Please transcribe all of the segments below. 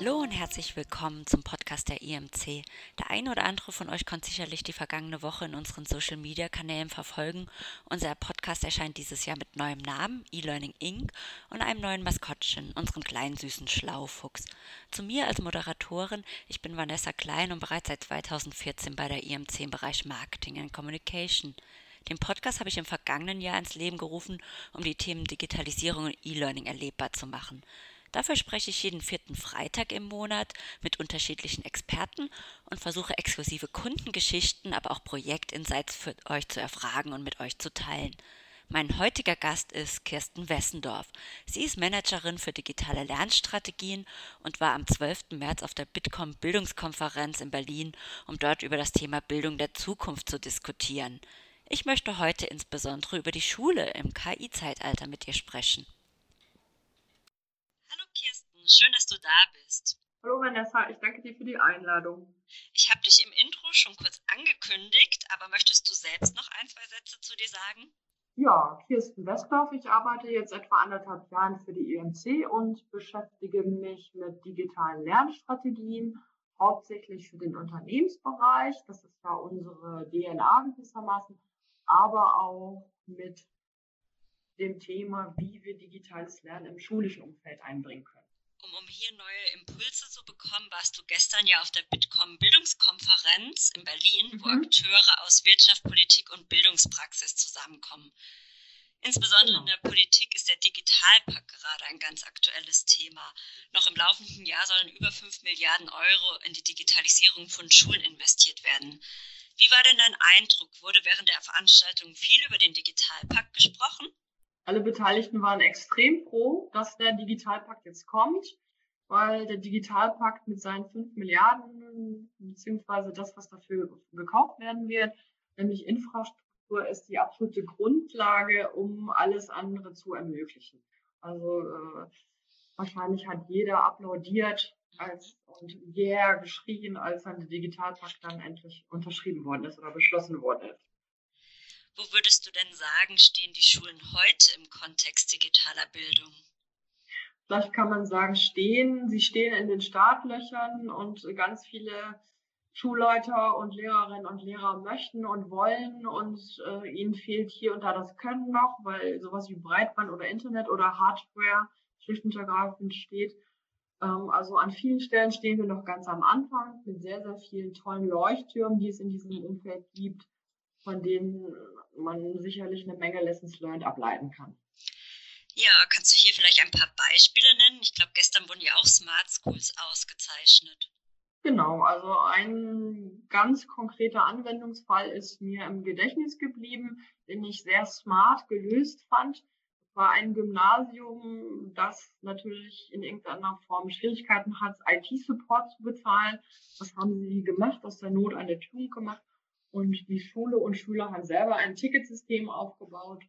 Hallo und herzlich willkommen zum Podcast der IMC. Der eine oder andere von euch konnte sicherlich die vergangene Woche in unseren Social Media Kanälen verfolgen. Unser Podcast erscheint dieses Jahr mit neuem Namen, eLearning Inc. und einem neuen Maskottchen, unserem kleinen süßen Schlaufuchs. Zu mir als Moderatorin, ich bin Vanessa Klein und bereits seit 2014 bei der IMC im Bereich Marketing and Communication. Den Podcast habe ich im vergangenen Jahr ins Leben gerufen, um die Themen Digitalisierung und E-Learning erlebbar zu machen. Dafür spreche ich jeden vierten Freitag im Monat mit unterschiedlichen Experten und versuche exklusive Kundengeschichten, aber auch Projektinsights für euch zu erfragen und mit euch zu teilen. Mein heutiger Gast ist Kirsten Wessendorf. Sie ist Managerin für digitale Lernstrategien und war am 12. März auf der Bitkom Bildungskonferenz in Berlin, um dort über das Thema Bildung der Zukunft zu diskutieren. Ich möchte heute insbesondere über die Schule im KI-Zeitalter mit dir sprechen. Schön, dass du da bist. Hallo Vanessa, ich danke dir für die Einladung. Ich habe dich im Intro schon kurz angekündigt, aber möchtest du selbst noch ein, zwei Sätze zu dir sagen? Ja, Kirsten Westdorf. Ich arbeite jetzt etwa anderthalb Jahren für die EMC und beschäftige mich mit digitalen Lernstrategien, hauptsächlich für den Unternehmensbereich. Das ist ja unsere DNA gewissermaßen aber auch mit dem Thema, wie wir digitales Lernen im schulischen Umfeld einbringen können. Um, um hier neue Impulse zu bekommen, warst du gestern ja auf der Bitkom Bildungskonferenz in Berlin, mhm. wo Akteure aus Wirtschaft, Politik und Bildungspraxis zusammenkommen. Insbesondere genau. in der Politik ist der Digitalpakt gerade ein ganz aktuelles Thema. Noch im laufenden Jahr sollen über 5 Milliarden Euro in die Digitalisierung von Schulen investiert werden. Wie war denn dein Eindruck? Wurde während der Veranstaltung viel über den Digitalpakt gesprochen? Alle Beteiligten waren extrem froh, dass der Digitalpakt jetzt kommt, weil der Digitalpakt mit seinen 5 Milliarden, beziehungsweise das, was dafür gekauft werden wird, nämlich Infrastruktur, ist die absolute Grundlage, um alles andere zu ermöglichen. Also äh, wahrscheinlich hat jeder applaudiert, als und yeah geschrien, als dann der Digitalpakt dann endlich unterschrieben worden ist oder beschlossen worden ist. Wo würdest du denn sagen, stehen die Schulen heute im Kontext digitaler Bildung? Vielleicht kann man sagen, stehen. Sie stehen in den Startlöchern und ganz viele Schulleiter und Lehrerinnen und Lehrer möchten und wollen und äh, ihnen fehlt hier und da das Können noch, weil sowas wie Breitband oder Internet oder Hardware schlicht und ergreifend steht. Ähm, also an vielen Stellen stehen wir noch ganz am Anfang mit sehr, sehr vielen tollen Leuchttürmen, die es in diesem Umfeld gibt, von denen man sicherlich eine Menge Lessons Learned ableiten kann. Ja, kannst du hier vielleicht ein paar Beispiele nennen? Ich glaube, gestern wurden ja auch Smart Schools ausgezeichnet. Genau, also ein ganz konkreter Anwendungsfall ist mir im Gedächtnis geblieben, den ich sehr smart gelöst fand war ein Gymnasium, das natürlich in irgendeiner Form Schwierigkeiten hat, IT-Support zu bezahlen. Was haben sie gemacht? Aus der Not eine Tugend gemacht. Und die Schule und Schüler haben selber ein Ticketsystem aufgebaut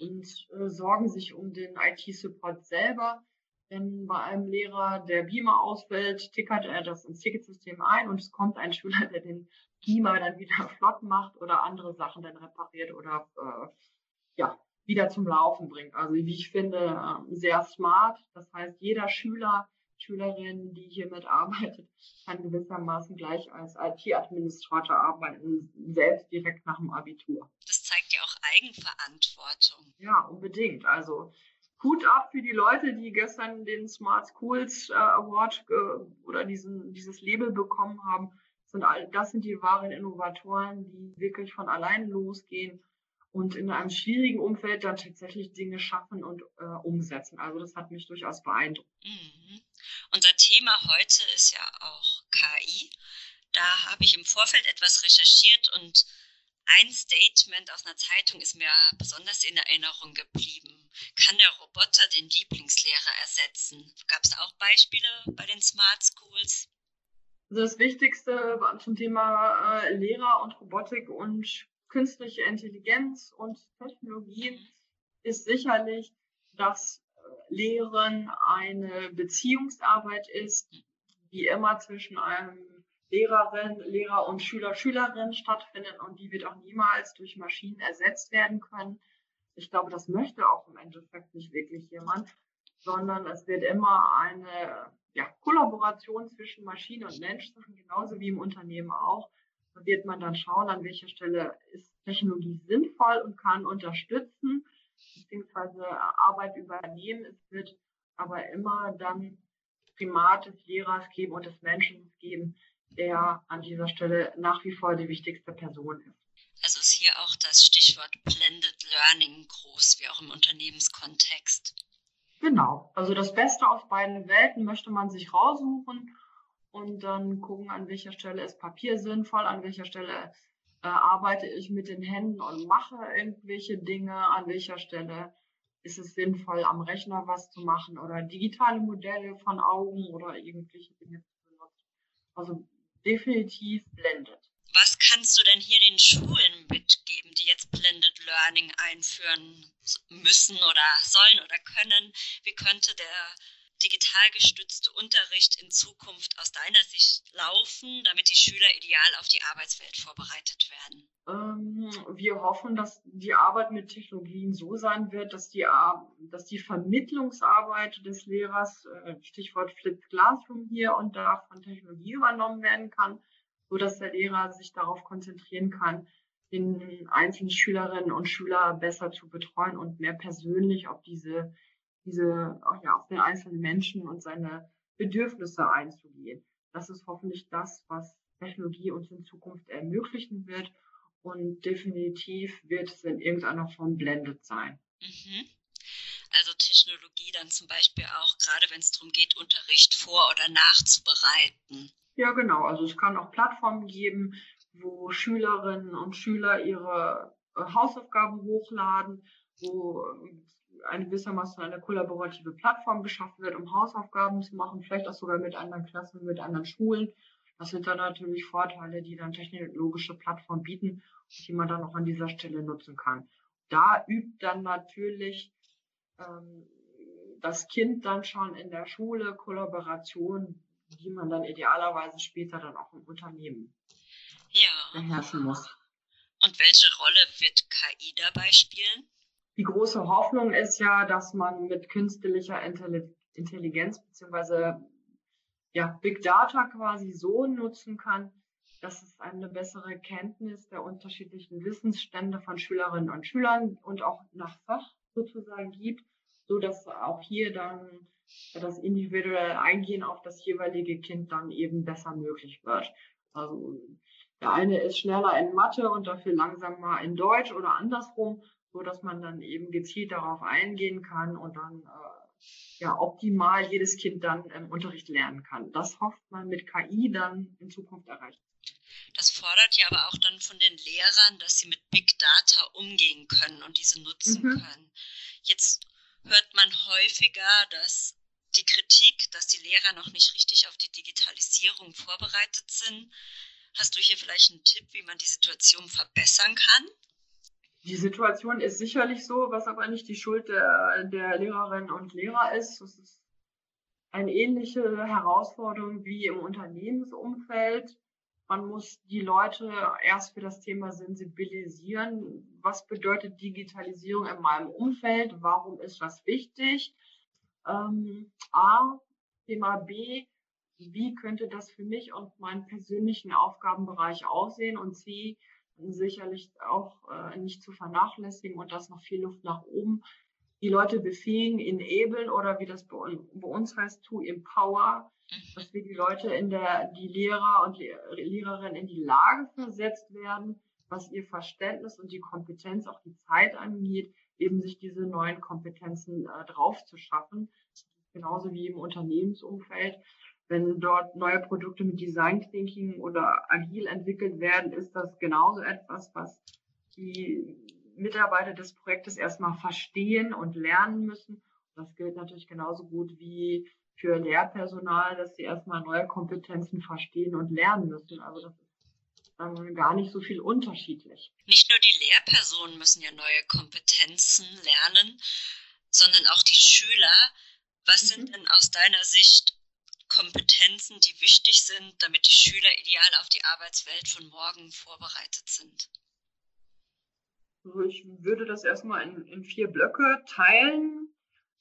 und äh, sorgen sich um den IT-Support selber. Wenn bei einem Lehrer der Beamer ausfällt, tickert er das ins Ticketsystem ein und es kommt ein Schüler, der den Beamer dann wieder flott macht oder andere Sachen dann repariert oder äh, ja, wieder zum Laufen bringt. Also wie ich finde, ähm, sehr smart. Das heißt, jeder Schüler, Schülerin, die hier mitarbeitet, kann gewissermaßen gleich als IT-Administrator arbeiten, selbst direkt nach dem Abitur. Das zeigt ja auch Eigenverantwortung. Ja, unbedingt. Also Hut ab für die Leute, die gestern den Smart Schools äh, Award oder diesen, dieses Label bekommen haben. Das sind, all, das sind die wahren Innovatoren, die wirklich von allein losgehen und in einem schwierigen Umfeld dann tatsächlich Dinge schaffen und äh, umsetzen. Also das hat mich durchaus beeindruckt. Mhm. Unser Thema heute ist ja auch KI. Da habe ich im Vorfeld etwas recherchiert und ein Statement aus einer Zeitung ist mir besonders in Erinnerung geblieben. Kann der Roboter den Lieblingslehrer ersetzen? Gab es auch Beispiele bei den Smart Schools? Also das Wichtigste zum Thema äh, Lehrer und Robotik und künstliche Intelligenz und Technologien ist sicherlich, dass äh, Lehren eine Beziehungsarbeit ist, die immer zwischen einem Lehrerin, Lehrer und Schüler, Schülerin stattfindet und die wird auch niemals durch Maschinen ersetzt werden können. Ich glaube, das möchte auch im Endeffekt nicht wirklich jemand. sondern es wird immer eine ja, Kollaboration zwischen Maschine und Mensch sein, genauso wie im Unternehmen auch. Da wird man dann schauen, an welcher Stelle ist Technologie sinnvoll und kann unterstützen, beziehungsweise Arbeit übernehmen. Es wird aber immer dann Primat des Lehrers geben und des Menschen geben, der an dieser Stelle nach wie vor die wichtigste Person ist. Also ist hier auch das Stichwort Blended Learning groß, wie auch im Unternehmenskontext. Genau, also das Beste aus beiden Welten möchte man sich raussuchen und dann gucken, an welcher Stelle ist Papier sinnvoll, an welcher Stelle äh, arbeite ich mit den Händen und mache irgendwelche Dinge, an welcher Stelle ist es sinnvoll, am Rechner was zu machen oder digitale Modelle von Augen oder irgendwelche Dinge zu benutzen. Also definitiv blendet. Was kannst du denn hier den Schulen mitgeben, die jetzt Blended Learning einführen müssen oder sollen oder können? Wie könnte der digital gestützte Unterricht in Zukunft aus deiner Sicht laufen, damit die Schüler ideal auf die Arbeitswelt vorbereitet werden? Ähm, wir hoffen, dass die Arbeit mit Technologien so sein wird, dass die, dass die Vermittlungsarbeit des Lehrers, äh, Stichwort Flipped Classroom hier und da von Technologie übernommen werden kann so dass der Lehrer sich darauf konzentrieren kann, den einzelnen Schülerinnen und Schüler besser zu betreuen und mehr persönlich auf diese, diese, auch ja, auf den einzelnen Menschen und seine Bedürfnisse einzugehen. Das ist hoffentlich das, was Technologie uns in Zukunft ermöglichen wird. Und definitiv wird es in irgendeiner Form blendet sein. Mhm. Also Technologie dann zum Beispiel auch, gerade wenn es darum geht, Unterricht vor- oder nachzubereiten. Ja, genau. Also es kann auch Plattformen geben, wo Schülerinnen und Schüler ihre äh, Hausaufgaben hochladen, wo äh, eine gewissermaßen eine kollaborative Plattform geschaffen wird, um Hausaufgaben zu machen, vielleicht auch sogar mit anderen Klassen, mit anderen Schulen. Das sind dann natürlich Vorteile, die dann technologische Plattformen bieten, die man dann auch an dieser Stelle nutzen kann. Da übt dann natürlich ähm, das Kind dann schon in der Schule Kollaboration die man dann idealerweise später dann auch im Unternehmen ja. beherrschen muss. Und welche Rolle wird KI dabei spielen? Die große Hoffnung ist ja, dass man mit künstlicher Intelligenz beziehungsweise ja, Big Data quasi so nutzen kann, dass es eine bessere Kenntnis der unterschiedlichen Wissensstände von Schülerinnen und Schülern und auch nach Fach sozusagen gibt, so dass auch hier dann das individuelle Eingehen auf das jeweilige Kind dann eben besser möglich wird. Also der eine ist schneller in Mathe und dafür langsamer in Deutsch oder andersrum, so dass man dann eben gezielt darauf eingehen kann und dann äh, ja optimal jedes Kind dann im Unterricht lernen kann. Das hofft man mit KI dann in Zukunft erreichen. Das fordert ja aber auch dann von den Lehrern, dass sie mit Big Data umgehen können und diese nutzen mhm. können. Jetzt hört man häufiger, dass die Kritik, dass die Lehrer noch nicht richtig auf die Digitalisierung vorbereitet sind. Hast du hier vielleicht einen Tipp, wie man die Situation verbessern kann? Die Situation ist sicherlich so, was aber nicht die Schuld der, der Lehrerinnen und Lehrer ist. Es ist eine ähnliche Herausforderung wie im Unternehmensumfeld. Man muss die Leute erst für das Thema sensibilisieren. Was bedeutet Digitalisierung in meinem Umfeld? Warum ist das wichtig? Ähm, A, Thema B, wie könnte das für mich und meinen persönlichen Aufgabenbereich aussehen? Und C, sicherlich auch äh, nicht zu vernachlässigen und das noch viel Luft nach oben. Die Leute befähigen, enablen oder wie das bei, bei uns heißt, to empower, mhm. dass wir die Leute in der, die Lehrer und Lehrerinnen in die Lage versetzt werden, was ihr Verständnis und die Kompetenz, auch die Zeit angeht, eben sich diese neuen Kompetenzen äh, drauf zu schaffen. Genauso wie im Unternehmensumfeld. Wenn dort neue Produkte mit Design Thinking oder agil entwickelt werden, ist das genauso etwas, was die Mitarbeiter des Projektes erstmal verstehen und lernen müssen. Das gilt natürlich genauso gut wie für Lehrpersonal, dass sie erstmal neue Kompetenzen verstehen und lernen müssen. Also das ist dann gar nicht so viel unterschiedlich. Nicht nur die Lehrpersonen müssen ja neue Kompetenzen lernen, sondern auch die Schüler. Was mhm. sind denn aus deiner Sicht Kompetenzen, die wichtig sind, damit die Schüler ideal auf die Arbeitswelt von morgen vorbereitet sind? Also ich würde das erstmal in, in vier Blöcke teilen.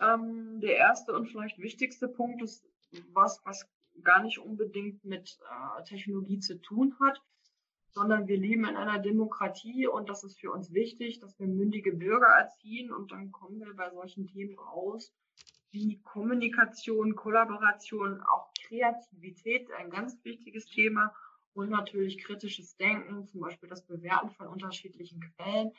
Ähm, der erste und vielleicht wichtigste Punkt ist was, was gar nicht unbedingt mit äh, Technologie zu tun hat, sondern wir leben in einer Demokratie und das ist für uns wichtig, dass wir mündige Bürger erziehen und dann kommen wir bei solchen Themen raus wie Kommunikation, Kollaboration, auch Kreativität, ein ganz wichtiges Thema und natürlich kritisches Denken, zum Beispiel das Bewerten von unterschiedlichen Quellen.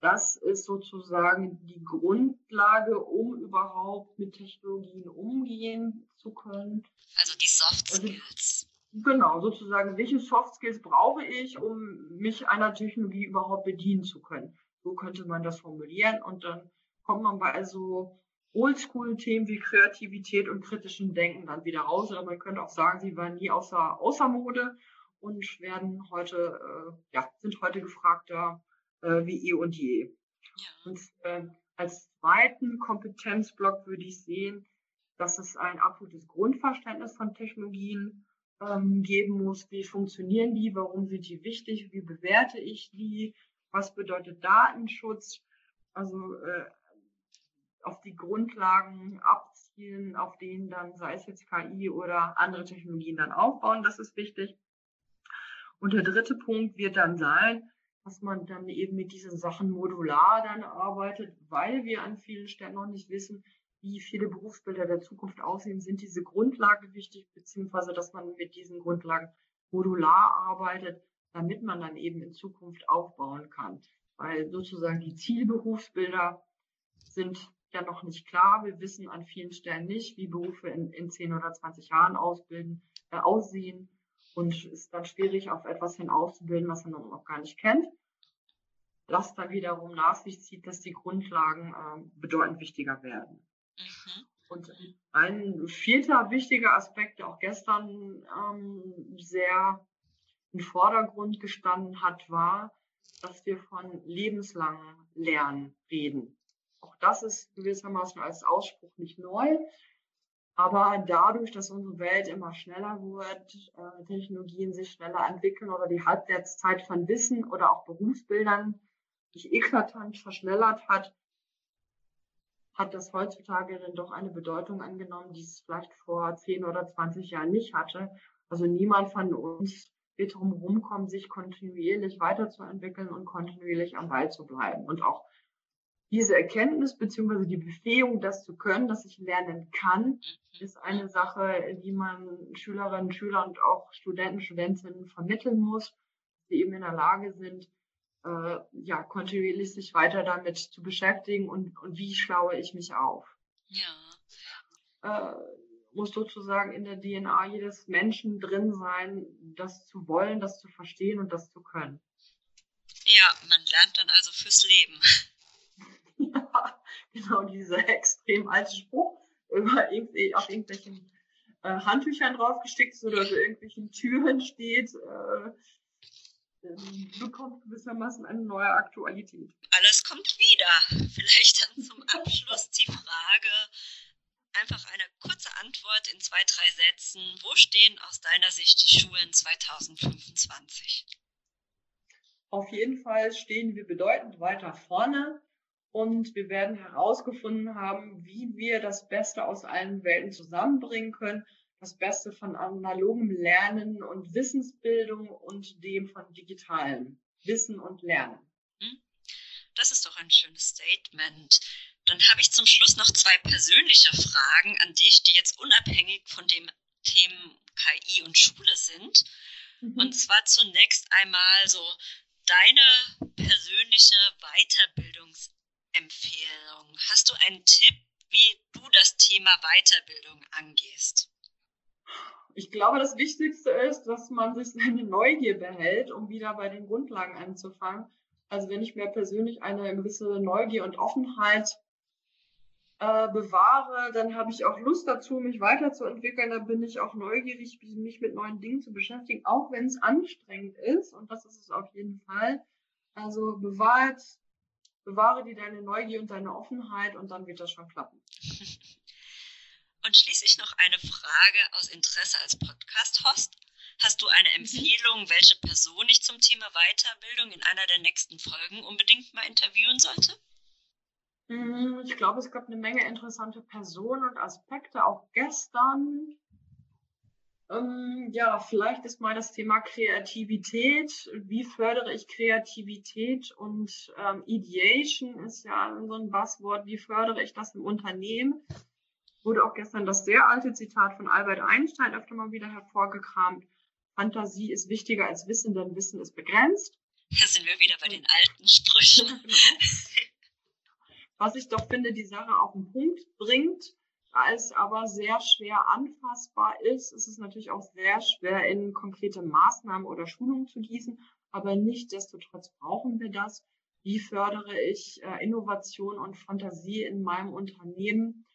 Das ist sozusagen die Grundlage, um überhaupt mit Technologien umgehen zu können. Also die Soft also Skills. Also, genau, sozusagen, welche Soft Skills brauche ich, um mich einer Technologie überhaupt bedienen zu können? So könnte man das formulieren und dann kommt man bei so Oldschool-Themen wie Kreativität und kritischem Denken dann wieder raus. Oder man könnte auch sagen, sie waren nie außer, außer Mode und werden heute, äh, ja, sind heute gefragter äh, wie eh und je. Ja. Und äh, als zweiten Kompetenzblock würde ich sehen, dass es ein absolutes Grundverständnis von Technologien ähm, geben muss. Wie funktionieren die? Warum sind die wichtig? Wie bewerte ich die? Was bedeutet Datenschutz? Also äh, auf die Grundlagen abzielen, auf denen dann, sei es jetzt KI oder andere Technologien dann aufbauen. Das ist wichtig. Und der dritte Punkt wird dann sein, dass man dann eben mit diesen Sachen modular dann arbeitet, weil wir an vielen Stellen noch nicht wissen, wie viele Berufsbilder der Zukunft aussehen, sind diese Grundlagen wichtig, beziehungsweise dass man mit diesen Grundlagen modular arbeitet, damit man dann eben in Zukunft aufbauen kann. Weil sozusagen die Zielberufsbilder sind ja noch nicht klar. Wir wissen an vielen Stellen nicht, wie Berufe in, in 10 oder 20 Jahren ausbilden, äh, aussehen und es ist dann schwierig, auf etwas hin auszubilden, was man noch gar nicht kennt. Das dann wiederum nach sich zieht, dass die Grundlagen äh, bedeutend wichtiger werden. Mhm. Und ein vierter wichtiger Aspekt, der auch gestern ähm, sehr im Vordergrund gestanden hat, war, dass wir von lebenslangem Lernen reden. Das ist gewissermaßen als Ausspruch nicht neu. Aber dadurch, dass unsere Welt immer schneller wird, äh, Technologien sich schneller entwickeln oder die Halbwertszeit von Wissen oder auch Berufsbildern sich eklatant verschnellert hat, hat das heutzutage dann doch eine Bedeutung angenommen, die es vielleicht vor 10 oder 20 Jahren nicht hatte. Also niemand von uns wird darum rumkommen, sich kontinuierlich weiterzuentwickeln und kontinuierlich am Ball zu bleiben. Und auch diese Erkenntnis beziehungsweise die Befähigung, das zu können, dass ich lernen kann, mhm. ist eine Sache, die man Schülerinnen, Schülern und auch Studenten, Studentinnen vermitteln muss, die eben in der Lage sind, äh, ja, kontinuierlich sich weiter damit zu beschäftigen und, und wie schlaue ich mich auf. Ja. Äh, muss sozusagen in der DNA jedes Menschen drin sein, das zu wollen, das zu verstehen und das zu können. Ja, man lernt dann also fürs Leben. ja, genau, dieser extrem alte Spruch über irgendwie, auf irgendwelchen äh, Handtüchern draufgestickt ist oder so irgendwelchen Türen steht, äh, ähm, bekommt gewissermaßen eine neue Aktualität. Alles kommt wieder. Vielleicht dann zum Abschluss die Frage, einfach eine kurze Antwort in zwei, drei Sätzen. Wo stehen aus deiner Sicht die Schulen 2025? Auf jeden Fall stehen wir bedeutend weiter vorne und wir werden herausgefunden haben, wie wir das Beste aus allen Welten zusammenbringen können. Das Beste von analogem Lernen und Wissensbildung und dem von digitalem Wissen und Lernen. Hm? Das ist doch ein schönes Statement. Dann habe ich zum Schluss noch zwei persönliche Fragen an dich, die jetzt unabhängig von dem Themen KI und Schule sind. Mhm. Und zwar zunächst einmal so deine persönliche Weiterbildungs Empfehlung? Hast du einen Tipp, wie du das Thema Weiterbildung angehst? Ich glaube, das Wichtigste ist, dass man sich seine Neugier behält, um wieder bei den Grundlagen anzufangen. Also wenn ich mir persönlich eine gewisse Neugier und Offenheit äh, bewahre, dann habe ich auch Lust dazu, mich weiterzuentwickeln. Da bin ich auch neugierig, mich mit neuen Dingen zu beschäftigen, auch wenn es anstrengend ist. Und das ist es auf jeden Fall. Also bewahrt bewahre dir deine Neugier und deine Offenheit und dann wird das schon klappen. Und schließlich noch eine Frage aus Interesse als Podcast-Host. Hast du eine mhm. Empfehlung, welche Person ich zum Thema Weiterbildung in einer der nächsten Folgen unbedingt mal interviewen sollte? Hm, ich glaube, es gab eine Menge interessante Personen und Aspekte, auch gestern. Ähm, ja, vielleicht ist mal das Thema Kreativität. Wie fördere ich Kreativität und ähm, Ideation ist ja so ein Buzzword. Wie fördere ich das im Unternehmen? Wurde auch gestern das sehr alte Zitat von Albert Einstein öfter mal wieder hervorgekramt. Fantasie ist wichtiger als Wissen, denn Wissen ist begrenzt. Da sind wir wieder bei den alten Sprüchen. Genau. Was ich doch finde, die Sache auf den Punkt bringt da es aber sehr schwer anfassbar ist, ist es natürlich auch sehr schwer in konkrete Maßnahmen oder Schulungen zu gießen. Aber nichtdestotrotz brauchen wir das. Wie fördere ich äh, Innovation und Fantasie in meinem Unternehmen?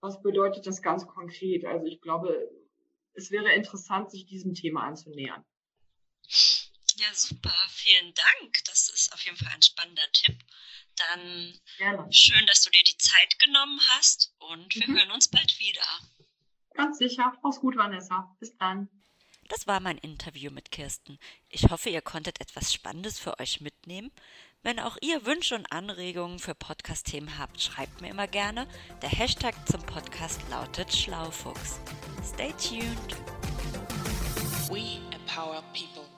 Was bedeutet das ganz konkret? Also ich glaube, es wäre interessant, sich diesem Thema anzunähern. Ja, super. Vielen Dank. Das ist auf jeden Fall ein spannender Tipp. Dann Gerne. schön, dass du dir die Zeit genommen hast und wir mhm. hören uns bald wieder. Ganz sicher. Mach's gut, Vanessa. Bis dann. Das war mein Interview mit Kirsten. Ich hoffe, ihr konntet etwas Spannendes für euch mitnehmen. Wenn auch ihr Wünsche und Anregungen für Podcast-Themen habt, schreibt mir immer gerne. Der Hashtag zum Podcast lautet Schlaufuchs. Stay tuned. We empower people.